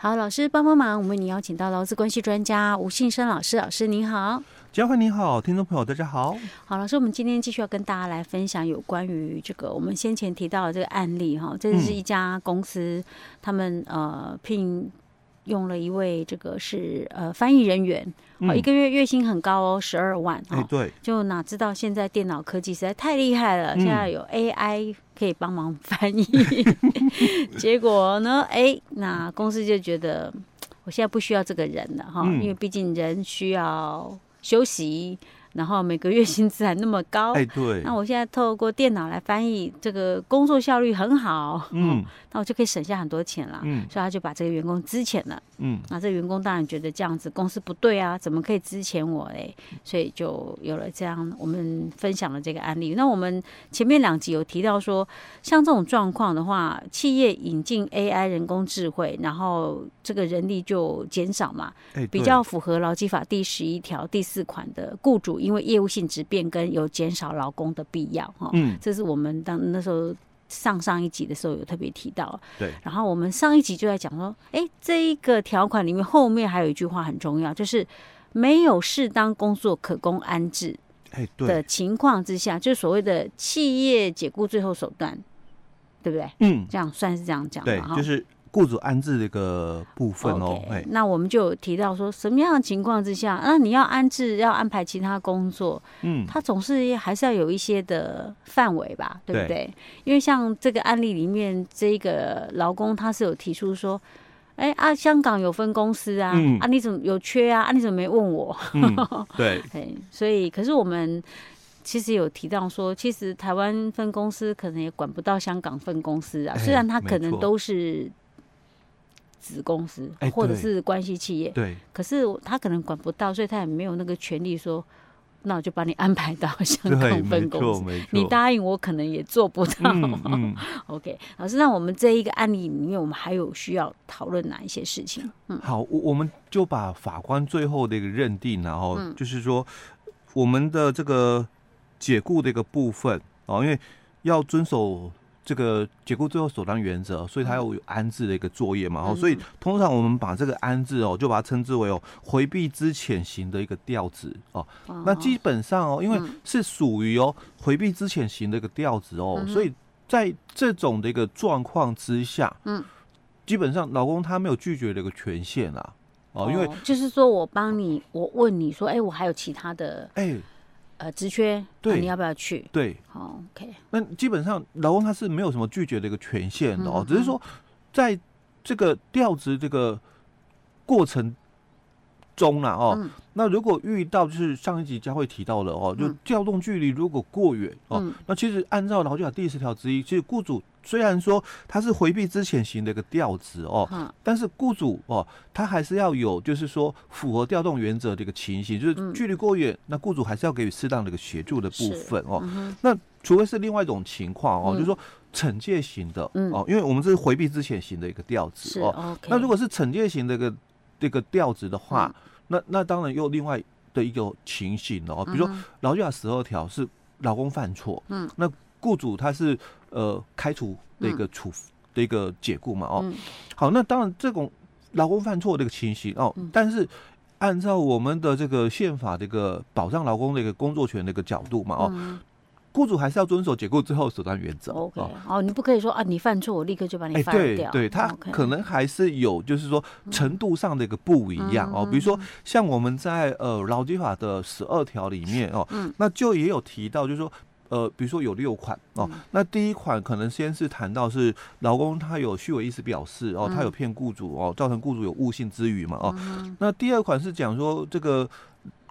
好，老师帮帮忙，我们为你邀请到劳资关系专家吴信生老师，老师您好。嘉惠你好，听众朋友大家好。好，老师，我们今天继续要跟大家来分享有关于这个我们先前提到的这个案例哈，这是一家公司，嗯、他们呃聘用了一位这个是呃翻译人员，一个月月薪很高哦，十二万。哎，对，就哪知道现在电脑科技实在太厉害了，嗯、现在有 AI 可以帮忙翻译，结果呢，哎，那公司就觉得我现在不需要这个人了哈，嗯、因为毕竟人需要。休息。然后每个月薪资还那么高，哎，对，那我现在透过电脑来翻译，这个工作效率很好，嗯，那我就可以省下很多钱了，嗯，所以他就把这个员工资遣了，嗯，那这个员工当然觉得这样子公司不对啊，怎么可以资遣我嘞？所以就有了这样我们分享的这个案例。那我们前面两集有提到说，像这种状况的话，企业引进 AI 人工智慧，然后这个人力就减少嘛，哎比较符合劳基法第十一条第四款的雇主。因为业务性质变更，有减少劳工的必要哈，嗯，这是我们当那时候上上一集的时候有特别提到，对。然后我们上一集就在讲说，哎，这一个条款里面后面还有一句话很重要，就是没有适当工作可供安置，的情况之下，就是所谓的企业解雇最后手段，对不对？嗯，这样算是这样讲，对，就是。雇主安置的一个部分哦，okay, 那我们就有提到说，什么样的情况之下，那你要安置，要安排其他工作，嗯，他总是还是要有一些的范围吧，对不对？对，因为像这个案例里面，这个劳工他是有提出说，哎啊，香港有分公司啊，嗯、啊你怎么有缺啊？啊你怎么没问我？嗯、对，所以可是我们其实有提到说，其实台湾分公司可能也管不到香港分公司啊，虽然他可能都是。子公司或者是关系企业，对，可是他可能管不到，所以他也没有那个权利说，那我就把你安排到香港 分公司。你答应我，可能也做不到。嗯 嗯、OK，老师，那我们这一个案例里面，我们还有需要讨论哪一些事情？嗯，好，我我们就把法官最后的一个认定，然后就是说，我们的这个解雇的一个部分哦，因为要遵守。这个解雇最后首当原则，所以它要有安置的一个作业嘛，哦、嗯，所以通常我们把这个安置哦，就把它称之为哦回避之遣型的一个调子哦。哦。那基本上哦，因为是属于哦回避之遣型的一个调子哦，嗯、所以在这种的一个状况之下，嗯，基本上老公他没有拒绝的一个权限啊，哦，因为就是说我帮你，我问你说，哎，我还有其他的，哎。呃，职缺，对、啊，你要不要去？对，好，OK。那基本上劳工他是没有什么拒绝的一个权限的哦，嗯、只是说在这个调职这个过程中了，哦，嗯、那如果遇到就是上一集将会提到的哦，就调动距离如果过远、嗯、哦，那其实按照劳基法第十条之一，其实雇主。虽然说他是回避之前型的一个调职哦，嗯、但是雇主哦，他还是要有就是说符合调动原则的一个情形，就是距离过远，嗯、那雇主还是要给予适当的一个协助的部分哦。嗯、那除非是另外一种情况哦，嗯、就是说惩戒型的、嗯、哦，因为我们这是回避之前型的一个调职哦。okay、那如果是惩戒型的一个这个调子的话，嗯、那那当然又另外的一个情形哦，比如说劳基法十二条是劳工犯错，嗯，那雇主他是。呃，开除的一个处、嗯、的一个解雇嘛，哦，嗯、好，那当然这种劳工犯错的一个情形哦，嗯、但是按照我们的这个宪法这个保障劳工的一个工作权的一个角度嘛，哦，雇、嗯、主还是要遵守解雇之后手段原则。OK，哦，你不可以说啊，你犯错，我立刻就把你犯掉。欸、对，对他可能还是有，就是说程度上的一个不一样、嗯、哦。比如说像我们在呃劳基法的十二条里面哦，嗯、那就也有提到，就是说。呃，比如说有六款哦，嗯、那第一款可能先是谈到是劳工他有虚伪意思表示哦，他有骗雇主哦，造成雇主有误信之余嘛哦，嗯、那第二款是讲说这个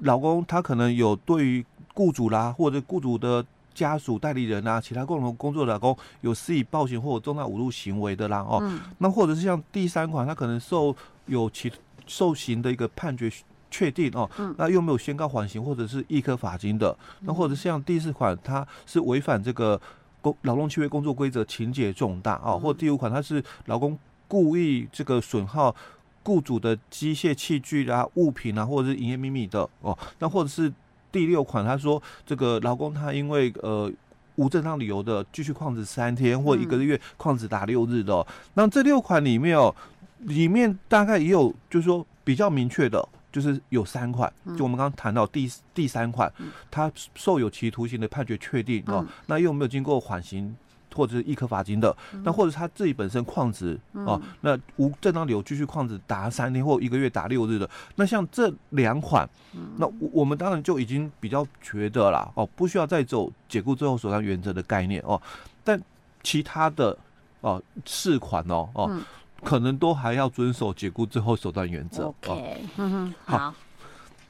劳工他可能有对于雇主啦或者雇主的家属代理人啊，其他共同工作的劳工有施以暴行或者重大侮辱行为的啦哦，嗯、那或者是像第三款他可能受有其受刑的一个判决。确定哦，那又没有宣告缓刑或者是一科罚金的，那或者像第四款，他是违反这个工劳动契约工作规则，情节重大哦，或第五款，他是劳工故意这个损耗雇主的机械器具啊、物品啊，或者是营业秘密的哦，那或者是第六款，他说这个劳工他因为呃无正当理由的继续旷职三天或一个月旷职达六日的，那这六款里面哦。里面大概也有，就是说比较明确的，就是有三款，就我们刚刚谈到第第三款，他受有期徒刑的判决确定哦，那又有没有经过缓刑？或者是一颗罚金的，那或者他自己本身旷职哦，那无正当理由继续旷职打三天或一个月打六日的，那像这两款，那我们当然就已经比较觉得啦哦，不需要再走解雇最后手段原则的概念哦，但其他的哦四款哦哦，可能都还要遵守解雇最后手段原则。OK，嗯哼，好，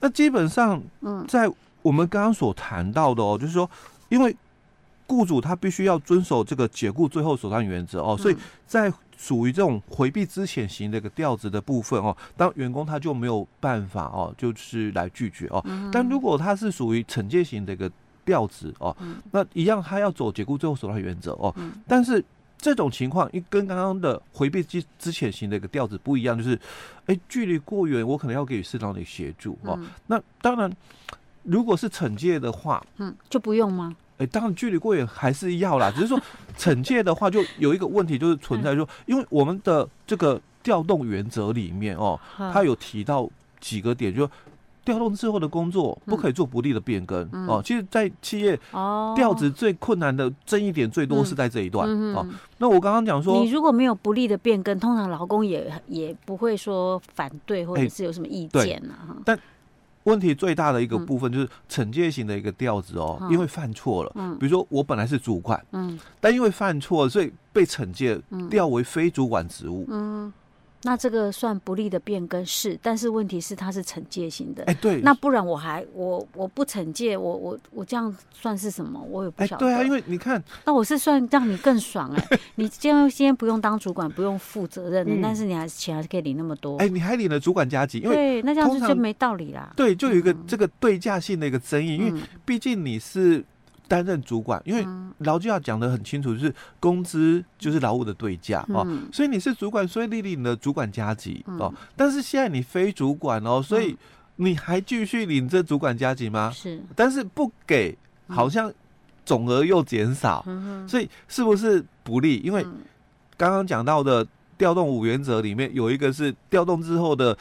那基本上在我们刚刚所谈到的哦，就是说因为。雇主他必须要遵守这个解雇最后手段原则哦，所以在属于这种回避之前型的一个调职的部分哦，当员工他就没有办法哦，就是来拒绝哦。但如果他是属于惩戒型的一个调职哦，那一样他要走解雇最后手段原则哦。但是这种情况，一跟刚刚的回避之之前型的一个调子不一样，就是哎距离过远，我可能要给予适当的协助哦。那当然，如果是惩戒的话，嗯，就不用吗？哎、欸，当然距离过远还是要啦，只是说 惩戒的话，就有一个问题，就是存在说，因为我们的这个调动原则里面哦，它有提到几个点，就调动之后的工作不可以做不利的变更哦。其实，在企业调职最困难的争议点最多是在这一段哦。那我刚刚讲说，你如果没有不利的变更，通常劳工也也不会说反对或者是有什么意见呐。但问题最大的一个部分就是惩戒型的一个调子哦，因为犯错了，比如说我本来是主管，但因为犯错，所以被惩戒调为非主管职务。那这个算不利的变更是，但是问题是它是惩戒型的。哎，对，那不然我还我我不惩戒，我我我这样算是什么？我也不晓得。对啊，因为你看，那我是算让你更爽哎，你今天今天不用当主管，不用负责任的，但是你还是钱还是可以领那么多。哎，你还领了主管加给，因为对，那这样子就没道理啦。对，就有一个这个对价性的一个争议，因为毕竟你是。担任主管，因为劳基法讲得很清楚，就是工资就是劳务的对价哦，所以你是主管，所以你领的主管加给哦。但是现在你非主管哦，所以你还继续领这主管加级吗？是，但是不给，好像总额又减少，所以是不是不利？因为刚刚讲到的调动五原则里面有一个是调动之后的。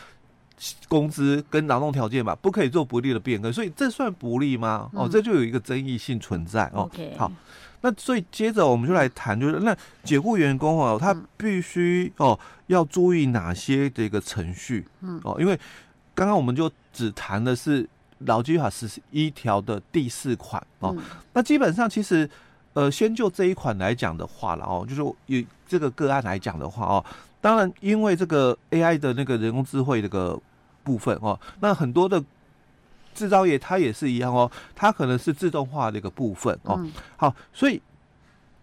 工资跟劳动条件吧，不可以做不利的变更，所以这算不利吗？哦，这就有一个争议性存在哦。好，那所以接着我们就来谈，就是那解雇员工哦，他必须哦要注意哪些这个程序？嗯哦，因为刚刚我们就只谈的是劳基法十一条的第四款哦，那基本上其实呃，先就这一款来讲的话了哦，就是以这个个案来讲的话哦，当然因为这个 AI 的那个人工智慧这个。部分哦，那很多的制造业它也是一样哦，它可能是自动化的一个部分哦。好，所以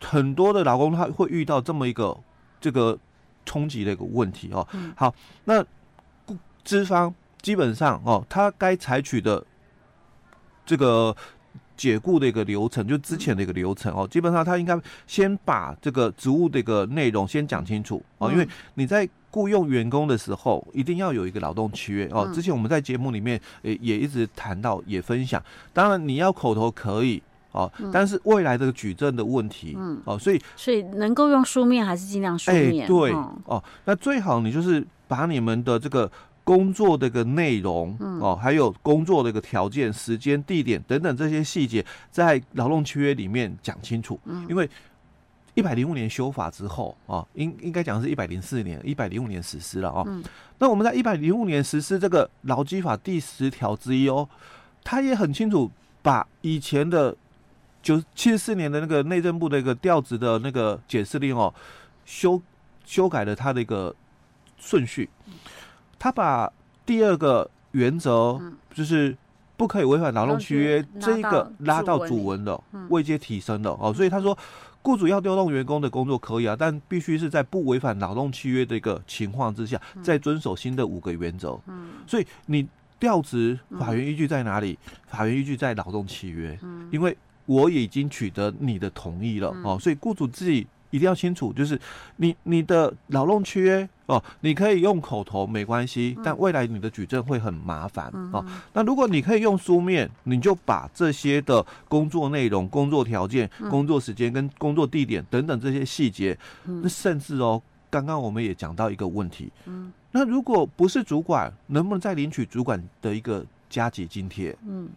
很多的劳工他会遇到这么一个这个冲击的一个问题哦。好，那资方基本上哦，他该采取的这个解雇的一个流程，就之前的一个流程哦，基本上他应该先把这个职务的一个内容先讲清楚哦，因为你在。雇佣员工的时候，一定要有一个劳动契约哦。之前我们在节目里面也也一直谈到，也分享。当然你要口头可以哦，但是未来这个举证的问题，嗯哦，所以所以能够用书面还是尽量书面。哎，对哦，那最好你就是把你们的这个工作的一个内容哦，还有工作的一个条件、时间、地点等等这些细节，在劳动契约里面讲清楚，因为。一百零五年修法之后啊，应应该讲是一百零四年，一百零五年实施了哦。嗯、那我们在一百零五年实施这个劳基法第十条之一哦，他也很清楚把以前的九七十四年的那个内政部的一个调职的那个解释令哦，修修改了他的一个顺序，他把第二个原则就是不可以违反劳动契约这一个拉到主文的位阶提升的哦，所以他说。雇主要调动员工的工作可以啊，但必须是在不违反劳动契约的一个情况之下，再遵守新的五个原则。嗯，所以你调职法院依据在哪里？法院依据在劳动契约。嗯，因为我已经取得你的同意了哦，所以雇主自己。一定要清楚，就是你你的劳动契约哦，你可以用口头没关系，但未来你的举证会很麻烦哦。那如果你可以用书面，你就把这些的工作内容、工作条件、工作时间跟工作地点等等这些细节，那甚至哦，刚刚我们也讲到一个问题，嗯，那如果不是主管，能不能再领取主管的一个加急津贴？嗯，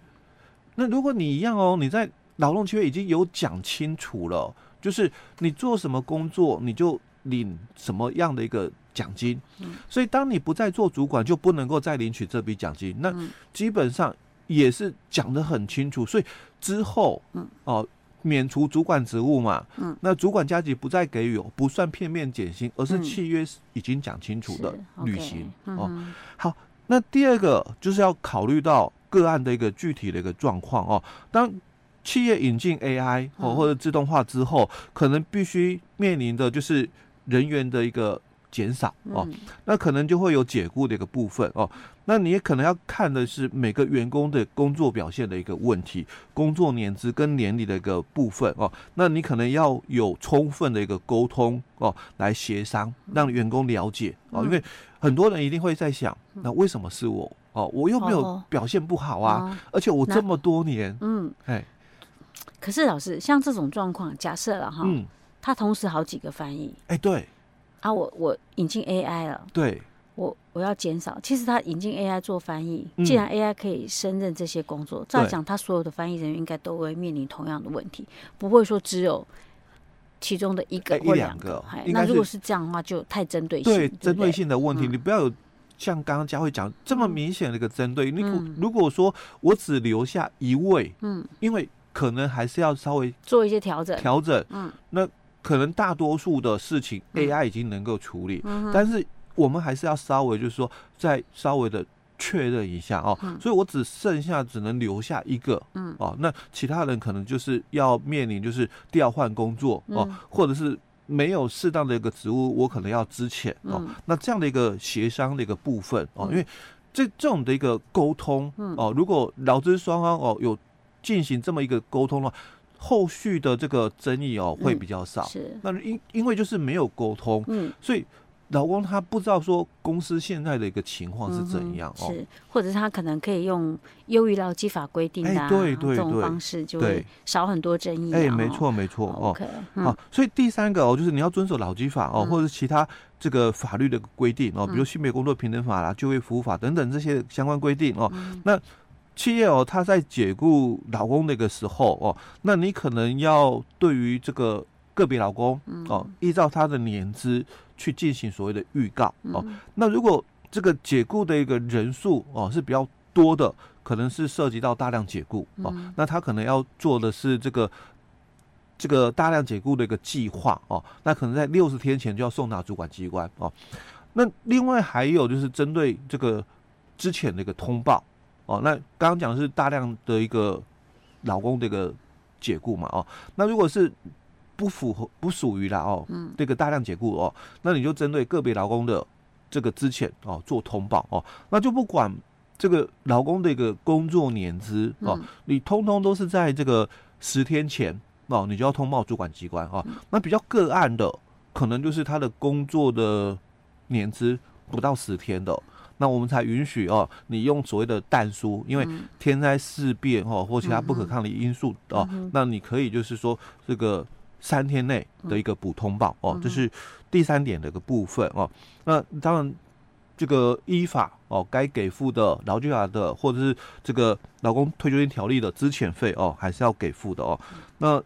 那如果你一样哦，你在劳动契约已经有讲清楚了，就是你做什么工作，你就领什么样的一个奖金。嗯，所以当你不再做主管，就不能够再领取这笔奖金。那基本上也是讲得很清楚，所以之后，嗯，哦。免除主管职务嘛，嗯，那主管加级不再给予，不算片面减薪，而是契约已经讲清楚的履行、哦。好，那第二个就是要考虑到个案的一个具体的一个状况哦。当企业引进 AI 哦或者自动化之后，嗯、可能必须面临的就是人员的一个。减少哦，那可能就会有解雇的一个部分哦。那你也可能要看的是每个员工的工作表现的一个问题，工作年资跟年龄的一个部分哦。那你可能要有充分的一个沟通哦，来协商，让员工了解哦。因为很多人一定会在想，那为什么是我？哦？我又没有表现不好啊，而且我这么多年，嗯，哎，可是老师，像这种状况，假设了哈，嗯，他同时好几个翻译，哎，对。啊，我我引进 AI 了，对，我我要减少。其实他引进 AI 做翻译，嗯、既然 AI 可以胜任这些工作，照讲他所有的翻译人员应该都会面临同样的问题，不会说只有其中的一个或两个。欸、那如果是这样的话，就太针对性，对针对性的问题，嗯、你不要有像刚刚佳慧讲这么明显的一个针对。嗯、你如果说我只留下一位，嗯，因为可能还是要稍微做一些调整，调整，嗯，那。可能大多数的事情 AI 已经能够处理，嗯、但是我们还是要稍微就是说再稍微的确认一下哦。嗯、所以我只剩下只能留下一个，嗯哦，那其他人可能就是要面临就是调换工作哦，嗯、或者是没有适当的一个职务，我可能要资遣哦。嗯、那这样的一个协商的一个部分哦，因为这这种的一个沟通哦，如果劳资双方哦有进行这么一个沟通的话。后续的这个争议哦会比较少，是。那因因为就是没有沟通，嗯，所以老公他不知道说公司现在的一个情况是怎样哦，是。或者是他可能可以用优于劳基法规定的对对这种方式，就会少很多争议。哎，没错没错哦，好，所以第三个哦，就是你要遵守劳基法哦，或者是其他这个法律的规定哦，比如性别工作平等法啦、就业服务法等等这些相关规定哦，那。企业哦，他在解雇劳工那个时候哦，那你可能要对于这个个别老公哦，依照他的年资去进行所谓的预告哦。那如果这个解雇的一个人数哦是比较多的，可能是涉及到大量解雇哦，那他可能要做的是这个这个大量解雇的一个计划哦，那可能在六十天前就要送达主管机关哦。那另外还有就是针对这个之前的一个通报。哦，那刚刚讲的是大量的一个劳工的一个解雇嘛，哦，那如果是不符合不属于啦，哦，嗯，这个大量解雇哦，那你就针对个别劳工的这个资遣哦做通报哦，那就不管这个劳工的一个工作年资哦，你通通都是在这个十天前哦，你就要通报主管机关哦，那比较个案的可能就是他的工作的年资不到十天的。那我们才允许哦，你用所谓的但书，因为天灾事变哦，或其他不可抗力因素哦，那你可以就是说这个三天内的一个补通报哦，这是第三点的一个部分哦。那当然，这个依法哦，该给付的劳基法的或者是这个劳工退休金条例的资遣费哦，还是要给付的哦。那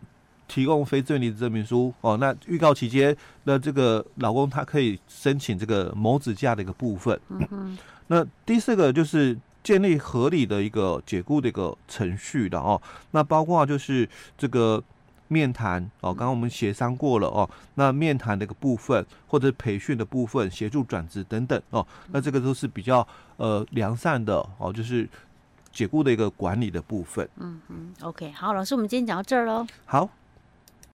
提供非自愿离职证明书哦，那预告期间那这个老公他可以申请这个谋子假的一个部分。嗯哼。那第四个就是建立合理的一个解雇的一个程序的哦。那包括就是这个面谈哦，刚刚我们协商过了哦。那面谈的一个部分或者培训的部分，协助转职等等哦。那这个都是比较呃良善的哦，就是。解雇的一个管理的部分。嗯嗯，OK，好，老师，我们今天讲到这儿喽。好。